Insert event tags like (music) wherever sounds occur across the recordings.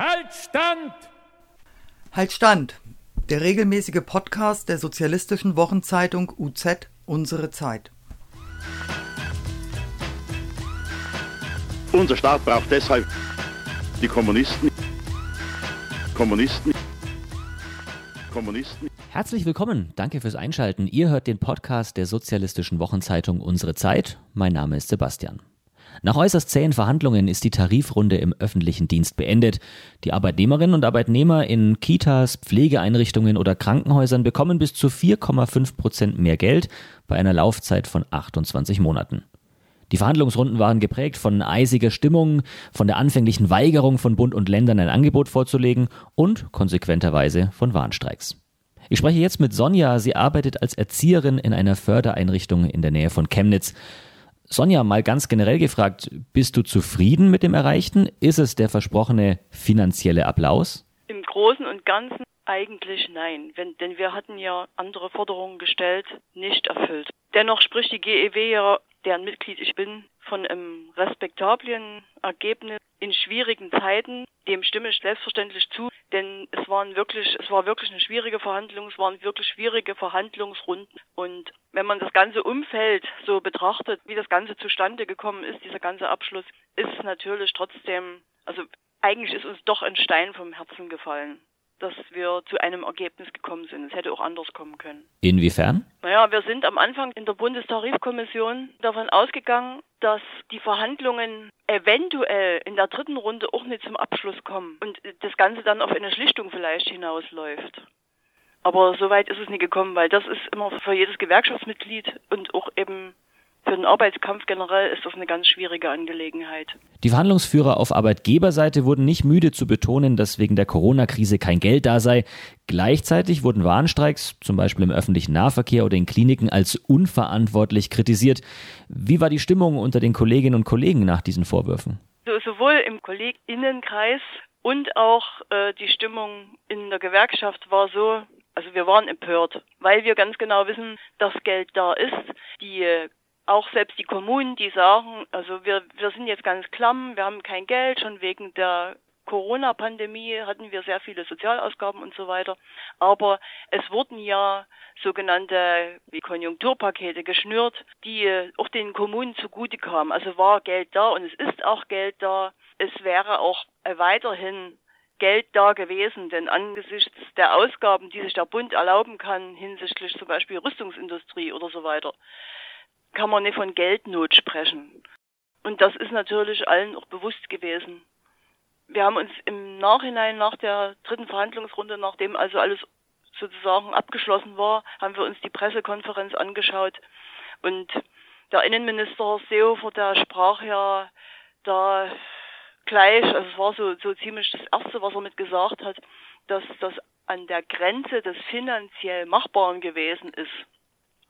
Halt Stand! Halt Stand! Der regelmäßige Podcast der sozialistischen Wochenzeitung UZ Unsere Zeit. Unser Staat braucht deshalb die Kommunisten. Kommunisten. Kommunisten. Herzlich willkommen, danke fürs Einschalten. Ihr hört den Podcast der sozialistischen Wochenzeitung Unsere Zeit. Mein Name ist Sebastian. Nach äußerst zähen Verhandlungen ist die Tarifrunde im öffentlichen Dienst beendet. Die Arbeitnehmerinnen und Arbeitnehmer in Kitas, Pflegeeinrichtungen oder Krankenhäusern bekommen bis zu 4,5 Prozent mehr Geld bei einer Laufzeit von 28 Monaten. Die Verhandlungsrunden waren geprägt von eisiger Stimmung, von der anfänglichen Weigerung von Bund und Ländern ein Angebot vorzulegen und konsequenterweise von Warnstreiks. Ich spreche jetzt mit Sonja. Sie arbeitet als Erzieherin in einer Fördereinrichtung in der Nähe von Chemnitz. Sonja, mal ganz generell gefragt, bist du zufrieden mit dem Erreichten? Ist es der versprochene finanzielle Applaus? Im Großen und Ganzen eigentlich nein, wenn, denn wir hatten ja andere Forderungen gestellt, nicht erfüllt. Dennoch spricht die GEW ja, deren Mitglied ich bin, von einem respektablen Ergebnis in schwierigen Zeiten. Dem stimme ich selbstverständlich zu, denn es waren wirklich, es war wirklich eine schwierige Verhandlung, es waren wirklich schwierige Verhandlungsrunden. Und wenn man das ganze Umfeld so betrachtet, wie das Ganze zustande gekommen ist, dieser ganze Abschluss, ist natürlich trotzdem, also eigentlich ist uns doch ein Stein vom Herzen gefallen dass wir zu einem Ergebnis gekommen sind. Es hätte auch anders kommen können. Inwiefern? Naja, wir sind am Anfang in der Bundestarifkommission davon ausgegangen, dass die Verhandlungen eventuell in der dritten Runde auch nicht zum Abschluss kommen und das Ganze dann auf eine Schlichtung vielleicht hinausläuft. Aber so weit ist es nicht gekommen, weil das ist immer für jedes Gewerkschaftsmitglied und auch eben für den Arbeitskampf generell ist das eine ganz schwierige Angelegenheit. Die Verhandlungsführer auf Arbeitgeberseite wurden nicht müde zu betonen, dass wegen der Corona-Krise kein Geld da sei. Gleichzeitig wurden Warnstreiks, zum Beispiel im öffentlichen Nahverkehr oder in Kliniken, als unverantwortlich kritisiert. Wie war die Stimmung unter den Kolleginnen und Kollegen nach diesen Vorwürfen? So, sowohl im Kolleginnenkreis und auch äh, die Stimmung in der Gewerkschaft war so, also wir waren empört, weil wir ganz genau wissen, dass Geld da ist. Die auch selbst die Kommunen, die sagen, also wir, wir sind jetzt ganz klamm, wir haben kein Geld, schon wegen der Corona-Pandemie hatten wir sehr viele Sozialausgaben und so weiter. Aber es wurden ja sogenannte Konjunkturpakete geschnürt, die auch den Kommunen zugute kamen. Also war Geld da und es ist auch Geld da. Es wäre auch weiterhin Geld da gewesen, denn angesichts der Ausgaben, die sich der Bund erlauben kann hinsichtlich zum Beispiel Rüstungsindustrie oder so weiter, kann man nicht von Geldnot sprechen. Und das ist natürlich allen auch bewusst gewesen. Wir haben uns im Nachhinein nach der dritten Verhandlungsrunde, nachdem also alles sozusagen abgeschlossen war, haben wir uns die Pressekonferenz angeschaut und der Innenminister Seehofer, der sprach ja da gleich, also es war so, so ziemlich das Erste, was er mit gesagt hat, dass das an der Grenze des finanziell Machbaren gewesen ist.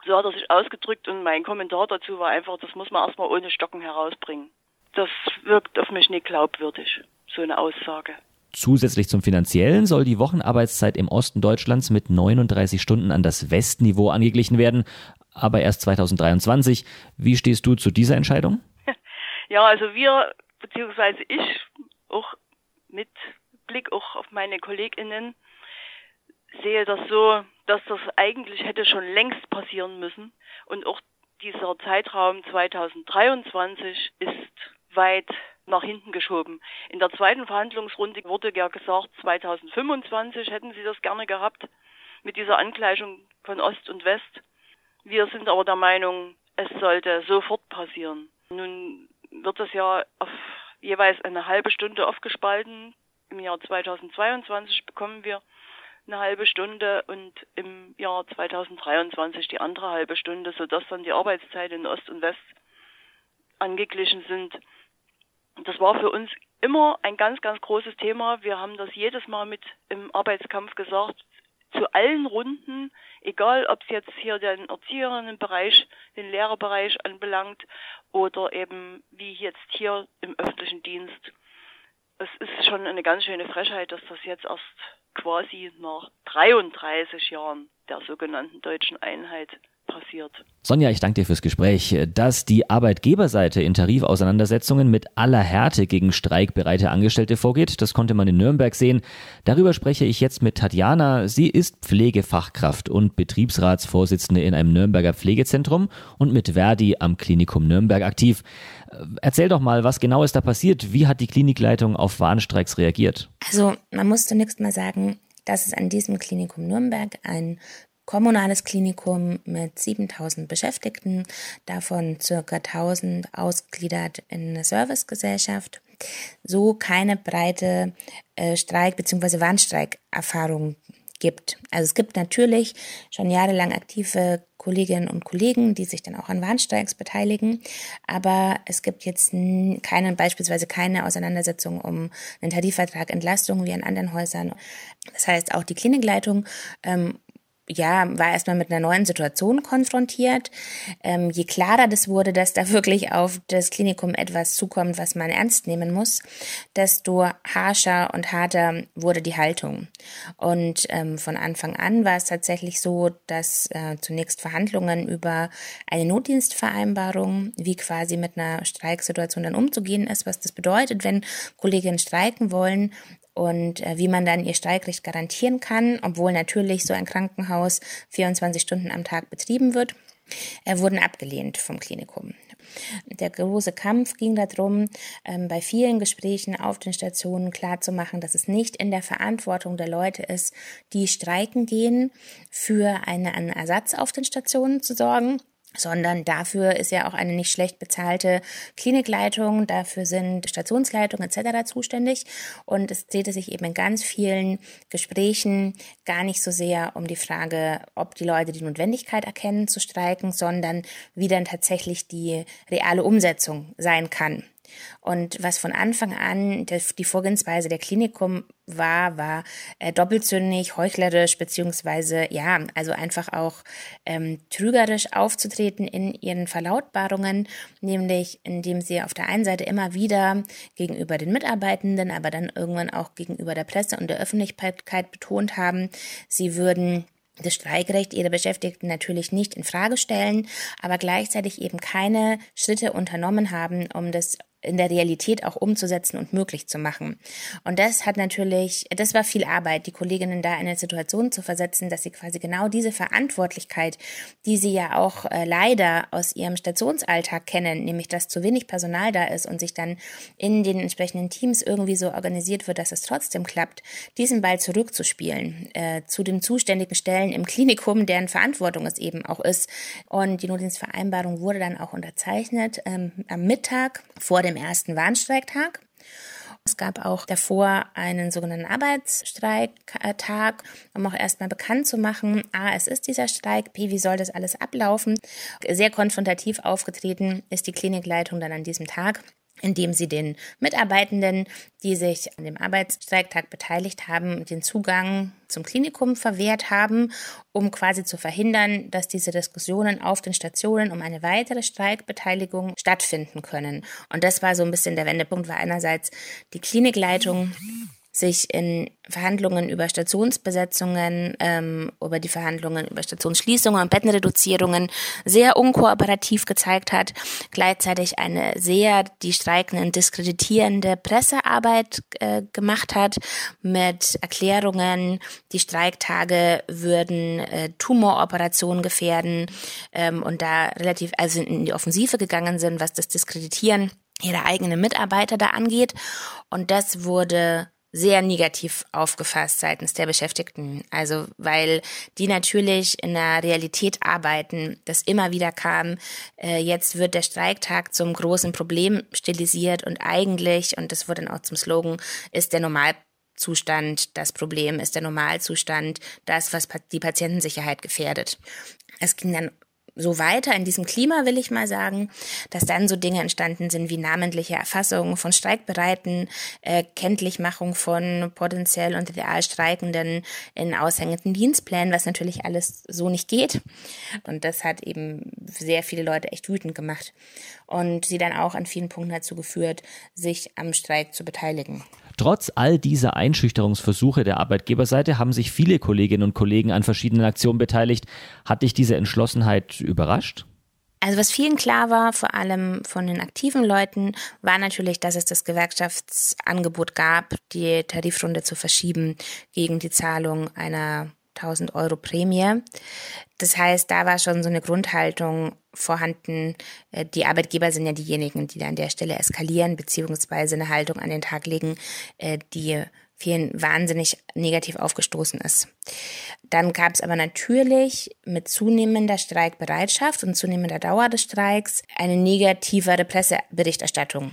So hat er sich ausgedrückt und mein Kommentar dazu war einfach, das muss man erstmal ohne Stocken herausbringen. Das wirkt auf mich nicht glaubwürdig, so eine Aussage. Zusätzlich zum finanziellen soll die Wochenarbeitszeit im Osten Deutschlands mit 39 Stunden an das Westniveau angeglichen werden, aber erst 2023. Wie stehst du zu dieser Entscheidung? (laughs) Ja, also wir, beziehungsweise ich, auch mit Blick auch auf meine KollegInnen, sehe das so, dass das eigentlich hätte schon längst passieren müssen. Und auch dieser Zeitraum 2023 ist weit nach hinten geschoben. In der zweiten Verhandlungsrunde wurde ja gesagt, 2025 hätten sie das gerne gehabt mit dieser Angleichung von Ost und West. Wir sind aber der Meinung, es sollte sofort passieren. Nun wird das ja auf jeweils eine halbe Stunde aufgespalten. Im Jahr 2022 bekommen wir eine halbe Stunde und im Jahr 2023 die andere halbe Stunde, sodass dann die Arbeitszeiten in Ost und West angeglichen sind. Das war für uns immer ein ganz, ganz großes Thema. Wir haben das jedes Mal mit im Arbeitskampf gesagt, zu allen Runden, egal ob es jetzt hier den Erzieherinnenbereich, den Lehrerbereich anbelangt oder eben wie jetzt hier im öffentlichen Dienst. Es ist schon eine ganz schöne Frechheit, dass das jetzt erst quasi nach 33 Jahren der sogenannten deutschen Einheit passiert. Sonja, ich danke dir fürs Gespräch. Dass die Arbeitgeberseite in Tarifauseinandersetzungen mit aller Härte gegen streikbereite Angestellte vorgeht, das konnte man in Nürnberg sehen. Darüber spreche ich jetzt mit Tatjana. Sie ist Pflegefachkraft und Betriebsratsvorsitzende in einem Nürnberger Pflegezentrum und mit Verdi am Klinikum Nürnberg aktiv. Erzähl doch mal, was genau ist da passiert? Wie hat die Klinikleitung auf Warnstreiks reagiert? Also, man muss zunächst mal sagen, dass es an diesem Klinikum Nürnberg ein kommunales Klinikum mit 7000 Beschäftigten, davon circa 1000 ausgliedert in eine Servicegesellschaft, so keine breite äh, Streik- bzw. Warnstreikerfahrung gibt. Also es gibt natürlich schon jahrelang aktive Kolleginnen und Kollegen, die sich dann auch an Warnstreiks beteiligen, aber es gibt jetzt keine, beispielsweise keine Auseinandersetzung um einen Tarifvertrag Entlastung wie an anderen Häusern. Das heißt, auch die Klinikleitung ähm, ja, war erstmal mit einer neuen Situation konfrontiert. Ähm, je klarer das wurde, dass da wirklich auf das Klinikum etwas zukommt, was man ernst nehmen muss, desto harscher und harter wurde die Haltung. Und ähm, von Anfang an war es tatsächlich so, dass äh, zunächst Verhandlungen über eine Notdienstvereinbarung, wie quasi mit einer Streiksituation dann umzugehen ist, was das bedeutet, wenn Kolleginnen streiken wollen, und äh, wie man dann ihr Streikrecht garantieren kann, obwohl natürlich so ein Krankenhaus 24 Stunden am Tag betrieben wird, äh, wurden abgelehnt vom Klinikum. Der große Kampf ging darum, ähm, bei vielen Gesprächen auf den Stationen klarzumachen, dass es nicht in der Verantwortung der Leute ist, die streiken gehen, für eine, einen Ersatz auf den Stationen zu sorgen, sondern dafür ist ja auch eine nicht schlecht bezahlte Klinikleitung, dafür sind Stationsleitungen etc. zuständig und es drehte sich eben in ganz vielen Gesprächen gar nicht so sehr um die Frage, ob die Leute die Notwendigkeit erkennen zu streiken, sondern wie dann tatsächlich die reale Umsetzung sein kann. Und was von Anfang an die Vorgehensweise der Klinikum war, war äh, doppelzündig, heuchlerisch, beziehungsweise ja, also einfach auch ähm, trügerisch aufzutreten in ihren Verlautbarungen, nämlich indem sie auf der einen Seite immer wieder gegenüber den Mitarbeitenden, aber dann irgendwann auch gegenüber der Presse und der Öffentlichkeit betont haben, sie würden das Streikrecht ihrer Beschäftigten natürlich nicht in Frage stellen, aber gleichzeitig eben keine Schritte unternommen haben, um das in der Realität auch umzusetzen und möglich zu machen. Und das hat natürlich, das war viel Arbeit, die Kolleginnen da in eine Situation zu versetzen, dass sie quasi genau diese Verantwortlichkeit, die sie ja auch äh, leider aus ihrem Stationsalltag kennen, nämlich dass zu wenig Personal da ist und sich dann in den entsprechenden Teams irgendwie so organisiert wird, dass es trotzdem klappt, diesen Ball zurückzuspielen äh, zu den zuständigen Stellen im Klinikum, deren Verantwortung es eben auch ist. Und die Notdienstvereinbarung wurde dann auch unterzeichnet ähm, am Mittag vor dem dem ersten Warnstreiktag. Es gab auch davor einen sogenannten Arbeitsstreiktag, um auch erstmal bekannt zu machen, A, es ist dieser Streik, B, wie soll das alles ablaufen. Sehr konfrontativ aufgetreten ist die Klinikleitung dann an diesem Tag indem sie den Mitarbeitenden, die sich an dem Arbeitsstreiktag beteiligt haben, den Zugang zum Klinikum verwehrt haben, um quasi zu verhindern, dass diese Diskussionen auf den Stationen um eine weitere Streikbeteiligung stattfinden können. Und das war so ein bisschen der Wendepunkt, weil einerseits die Klinikleitung sich in Verhandlungen über Stationsbesetzungen, ähm, über die Verhandlungen über Stationsschließungen und Bettenreduzierungen sehr unkooperativ gezeigt hat, gleichzeitig eine sehr die Streikenden diskreditierende Pressearbeit äh, gemacht hat mit Erklärungen, die Streiktage würden äh, Tumoroperationen gefährden ähm, und da relativ also in die Offensive gegangen sind, was das Diskreditieren ihrer eigenen Mitarbeiter da angeht. Und das wurde sehr negativ aufgefasst seitens der Beschäftigten. Also weil die natürlich in der Realität arbeiten, das immer wieder kam, äh, jetzt wird der Streiktag zum großen Problem stilisiert und eigentlich, und das wurde dann auch zum Slogan, ist der Normalzustand das Problem, ist der Normalzustand das, was die Patientensicherheit gefährdet. Es ging dann so weiter in diesem Klima, will ich mal sagen, dass dann so Dinge entstanden sind wie namentliche Erfassung von Streikbereiten, äh, Kenntlichmachung von potenziell und real Streikenden in aushängenden Dienstplänen, was natürlich alles so nicht geht. Und das hat eben sehr viele Leute echt wütend gemacht und sie dann auch an vielen Punkten dazu geführt, sich am Streik zu beteiligen. Trotz all dieser Einschüchterungsversuche der Arbeitgeberseite haben sich viele Kolleginnen und Kollegen an verschiedenen Aktionen beteiligt. Hat dich diese Entschlossenheit überrascht? Also was vielen klar war, vor allem von den aktiven Leuten, war natürlich, dass es das Gewerkschaftsangebot gab, die Tarifrunde zu verschieben gegen die Zahlung einer 1000 Euro Prämie. Das heißt, da war schon so eine Grundhaltung vorhanden. Äh, die Arbeitgeber sind ja diejenigen, die an der Stelle eskalieren, beziehungsweise eine Haltung an den Tag legen, äh, die vielen wahnsinnig negativ aufgestoßen ist. Dann gab es aber natürlich mit zunehmender Streikbereitschaft und zunehmender Dauer des Streiks eine negativere Presseberichterstattung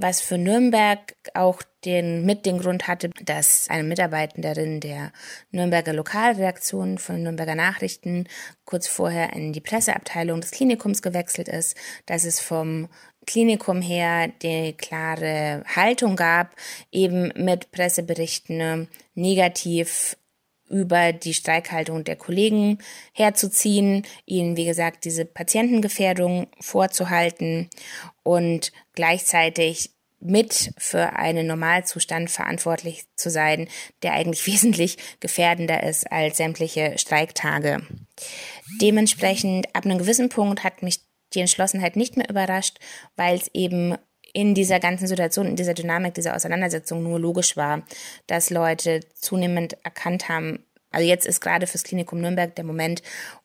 was für Nürnberg auch den, mit den Grund hatte, dass eine Mitarbeiterin der Nürnberger Lokalredaktion von Nürnberger Nachrichten kurz vorher in die Presseabteilung des Klinikums gewechselt ist, dass es vom Klinikum her die klare Haltung gab, eben mit Presseberichten negativ über die Streikhaltung der Kollegen herzuziehen, ihnen, wie gesagt, diese Patientengefährdung vorzuhalten und gleichzeitig mit für einen Normalzustand verantwortlich zu sein, der eigentlich (laughs) wesentlich gefährdender ist als sämtliche Streiktage. Dementsprechend ab einem gewissen Punkt hat mich die Entschlossenheit nicht mehr überrascht, weil es eben in dieser ganzen Situation, in dieser Dynamik, dieser Auseinandersetzung nur logisch war, dass Leute zunehmend erkannt haben, also jetzt ist gerade fürs Klinikum Nürnberg der Moment,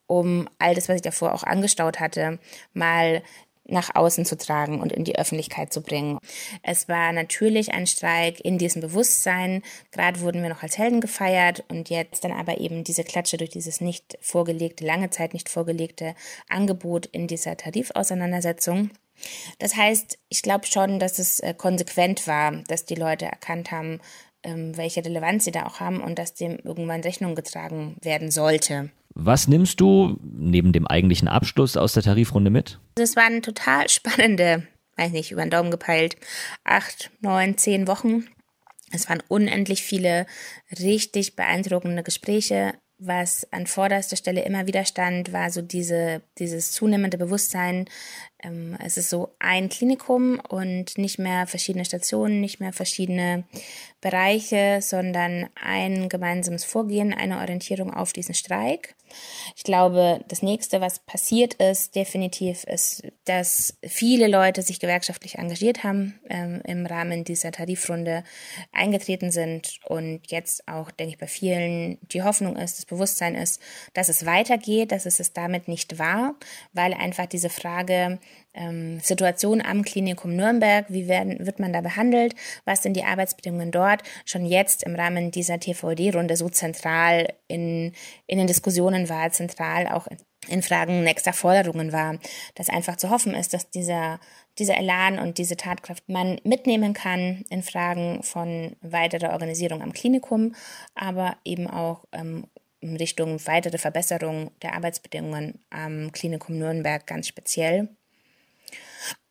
um all das, was ich davor auch angestaut hatte, mal nach außen zu tragen und in die Öffentlichkeit zu bringen. Es war natürlich ein Streik in diesem Bewusstsein. Gerade wurden wir noch als Helden gefeiert und jetzt dann aber eben diese Klatsche durch dieses nicht vorgelegte, lange Zeit nicht vorgelegte Angebot in dieser Tarifauseinandersetzung. Das heißt, ich glaube schon, dass es äh, konsequent war, dass die Leute erkannt haben, ähm, welche Relevanz sie da auch haben und dass dem irgendwann Rechnung getragen werden sollte. Was nimmst du neben dem eigentlichen Abschluss aus der Tarifrunde mit? Es waren total spannende, weiß nicht, über den Daumen gepeilt, acht, neun, zehn Wochen. Es waren unendlich viele richtig beeindruckende Gespräche. Was an vorderster Stelle immer wieder stand, war so diese, dieses zunehmende Bewusstsein, es ist so ein Klinikum und nicht mehr verschiedene Stationen, nicht mehr verschiedene Bereiche, sondern ein gemeinsames Vorgehen, eine Orientierung auf diesen Streik. Ich glaube, das nächste, was passiert ist, definitiv ist, dass viele Leute sich gewerkschaftlich engagiert haben, ähm, im Rahmen dieser Tarifrunde eingetreten sind und jetzt auch, denke ich, bei vielen die Hoffnung ist, das Bewusstsein ist, dass es weitergeht, dass es es damit nicht war, weil einfach diese Frage, ähm, Situation am Klinikum Nürnberg, wie werden, wird man da behandelt, was sind die Arbeitsbedingungen dort, schon jetzt im Rahmen dieser TVD-Runde so zentral in, in den Diskussionen war, zentral auch in, Fragen nächster Forderungen war, dass einfach zu hoffen ist, dass dieser, dieser Elan und diese Tatkraft man mitnehmen kann in Fragen von weiterer Organisierung am Klinikum, aber eben auch ähm, in Richtung weitere Verbesserung der Arbeitsbedingungen am Klinikum Nürnberg ganz speziell.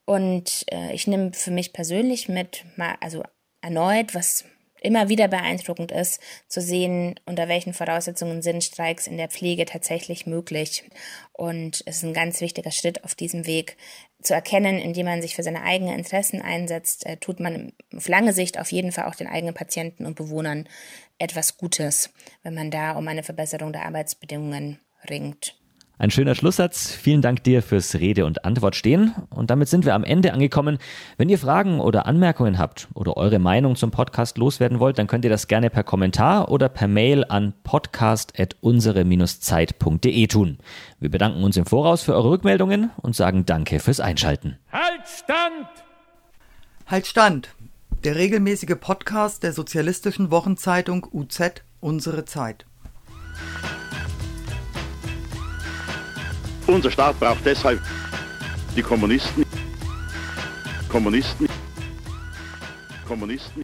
Und äh, ich nehme für mich persönlich mit, mal, also erneut, was immer wieder beeindruckend ist, zu sehen, unter welchen Voraussetzungen sind Streiks in der Pflege tatsächlich möglich. Und es ist ein ganz wichtiger Schritt auf diesem Weg zu erkennen, indem man sich für seine eigenen Interessen einsetzt, äh, tut man auf lange Sicht auf jeden Fall auch den eigenen Patienten und Bewohnern etwas Gutes, wenn man da um eine Verbesserung der Arbeitsbedingungen ringt. Ein schöner Schlusssatz. Vielen Dank dir fürs Rede und Antwort stehen. Und damit sind wir am Ende angekommen. Wenn ihr Fragen oder Anmerkungen habt oder eure Meinung zum Podcast loswerden wollt, dann könnt ihr das gerne per Kommentar oder per Mail an podcast.unsere-zeit.de tun. Wir bedanken uns im Voraus für eure Rückmeldungen und sagen Danke fürs Einschalten. Halt Stand! Halt Stand! Der regelmäßige Podcast der sozialistischen Wochenzeitung UZ Unsere Zeit. Unser Staat braucht deshalb die Kommunisten. Kommunisten. Kommunisten.